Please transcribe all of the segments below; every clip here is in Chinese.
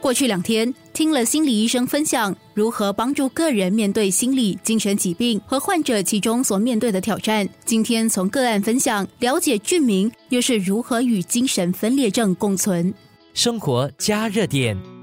过去两天，听了心理医生分享如何帮助个人面对心理、精神疾病和患者其中所面对的挑战。今天从个案分享了解俊明又是如何与精神分裂症共存。生活加热点。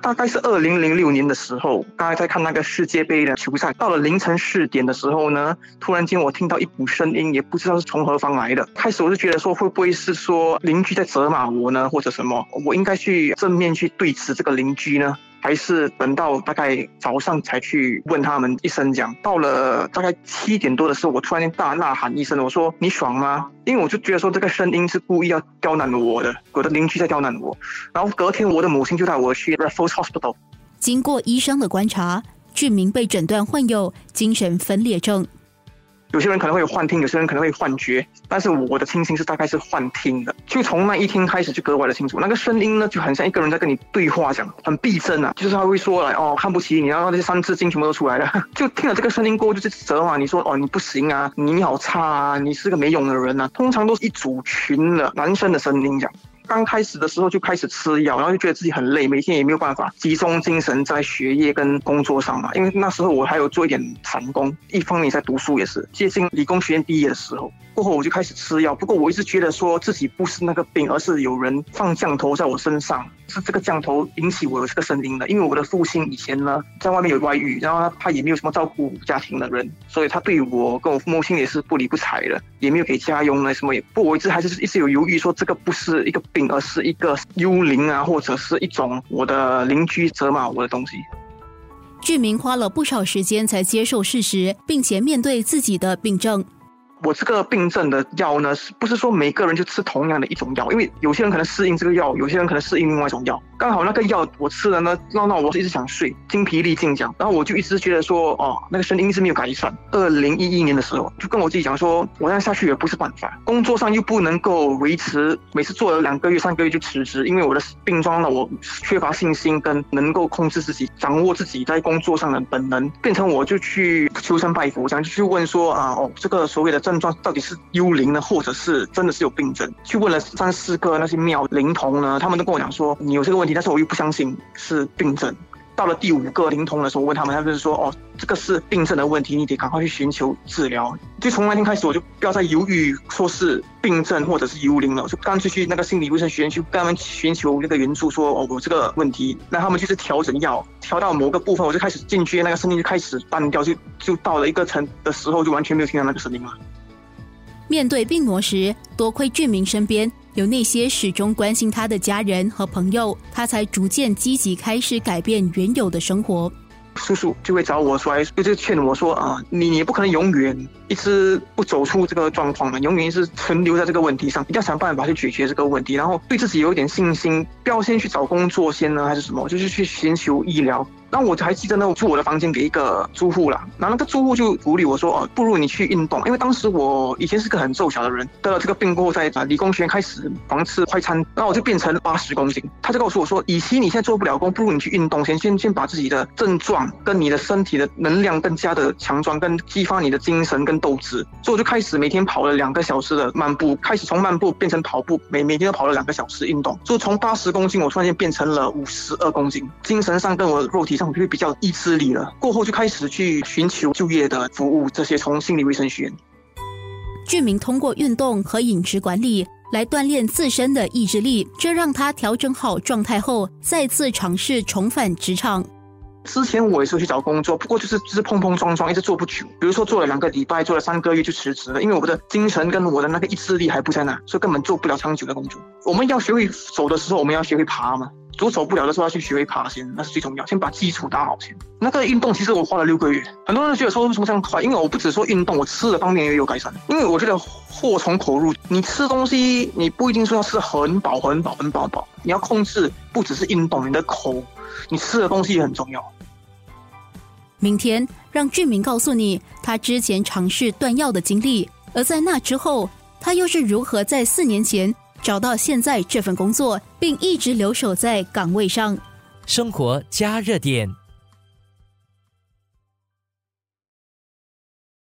大概是二零零六年的时候，刚才在看那个世界杯的球赛，到了凌晨四点的时候呢，突然间我听到一股声音，也不知道是从何方来的。开始我就觉得说，会不会是说邻居在责骂我呢，或者什么？我应该去正面去对峙这个邻居呢？还是等到大概早上才去问他们一声，讲到了大概七点多的时候，我突然间大呐喊一声，我说你爽吗？因为我就觉得说这个声音是故意要刁难我的，我的邻居在刁难我。然后隔天我的母亲就带我去 Raffles Hospital，经过医生的观察，俊明被诊断患有精神分裂症。有些人可能会有幻听，有些人可能会幻觉，但是我的听清是大概是幻听的，就从那一天开始就格外的清楚。那个声音呢，就很像一个人在跟你对话，讲很逼真啊，就是他会说来哦，看不起你，然后那些三字经全部都出来了。就听了这个声音过后，就是责骂你说哦，你不行啊，你好差啊，你是个没用的人啊。通常都是一组群的男生的声音讲。刚开始的时候就开始吃药，然后就觉得自己很累，每天也没有办法集中精神在学业跟工作上嘛。因为那时候我还有做一点散工，一方面在读书也是。接近理工学院毕业的时候，过后我就开始吃药。不过我一直觉得说自己不是那个病，而是有人放降头在我身上，是这个降头引起我的这个声音的。因为我的父亲以前呢在外面有外遇，然后他他也没有什么照顾家庭的人，所以他对我跟我父母亲也是不理不睬的，也没有给家用啊什么。也不，我一直还是一直有犹豫说这个不是一个病。而是一个幽灵啊，或者是一种我的邻居责骂我的东西。俊明花了不少时间才接受事实，并且面对自己的病症。我这个病症的药呢，是不是说每个人就吃同样的一种药？因为有些人可能适应这个药，有些人可能适应另外一种药。刚好那个药我吃了呢，让让我是一直想睡，精疲力尽讲。然后我就一直觉得说，哦，那个声音是没有改善。二零一一年的时候，就跟我自己讲说，我这样下去也不是办法，工作上又不能够维持，每次做了两个月、三个月就辞职，因为我的病状让我缺乏信心跟能够控制自己、掌握自己在工作上的本能，变成我就去求神拜佛，想去问说啊，哦，这个所谓的。症状到底是幽灵呢，或者是真的是有病症？去问了三四个那些庙灵童呢，他们都跟我讲说你有这个问题，但是我又不相信是病症。到了第五个灵童的时候，我问他们，他们是说哦，这个是病症的问题，你得赶快去寻求治疗。就从那天开始，我就不要再犹豫说是病症或者是幽灵了，我就干脆去那个心理卫生学院去跟他们寻求那个援助，说哦，我这个问题，那他们就是调整药，调到某个部分，我就开始进去，那个声音就开始单调，就就到了一个层的时候，就完全没有听到那个声音了。面对病魔时，多亏俊明身边有那些始终关心他的家人和朋友，他才逐渐积极开始改变原有的生活。叔叔就会找我出来，就劝我说：“啊，你也不可能永远一直不走出这个状况嘛，永远是存留在这个问题上，一定要想办法去解决这个问题，然后对自己有一点信心，不要先去找工作先呢，还是什么，就是去寻求医疗。”那我还记得呢，我住我的房间给一个租户了，然后那个租户就鼓励我说：“哦，不如你去运动，因为当时我以前是个很瘦小的人，得了这个病过后，在啊理工学院开始狂吃快餐，然后我就变成八十公斤。他就告诉我说：，与其你现在做不了工，不如你去运动，先先先把自己的症状跟你的身体的能量更加的强壮，跟激发你的精神跟斗志。所以我就开始每天跑了两个小时的漫步，开始从漫步变成跑步，每每天都跑了两个小时运动。就从八十公斤，我突然间变成了五十二公斤，精神上跟我肉体。上就会比较意志力了，过后就开始去寻求就业的服务，这些从心理卫生学院。俊明通过运动和饮食管理来锻炼自身的意志力，这让他调整好状态后，再次尝试重返职场。之前我也是去找工作，不过就是就是碰碰撞撞，一直做不久。比如说做了两个礼拜，做了三个月就辞职了，因为我的精神跟我的那个意志力还不在那，所以根本做不了长久的工作。我们要学会走的时候，我们要学会爬嘛。左走不了的时候，要去学会爬先，那是最重要。先把基础打好先。那个运动其实我花了六个月，很多人觉得说为什么这样快？因为我不只说运动，我吃的方面也有改善。因为我觉得祸从口入，你吃东西你不一定说要吃很饱很饱很饱饱，你要控制，不只是运动，你的口，你吃的东西也很重要。明天让俊明告诉你他之前尝试断药的经历，而在那之后，他又是如何在四年前。找到现在这份工作，并一直留守在岗位上。生活加热点。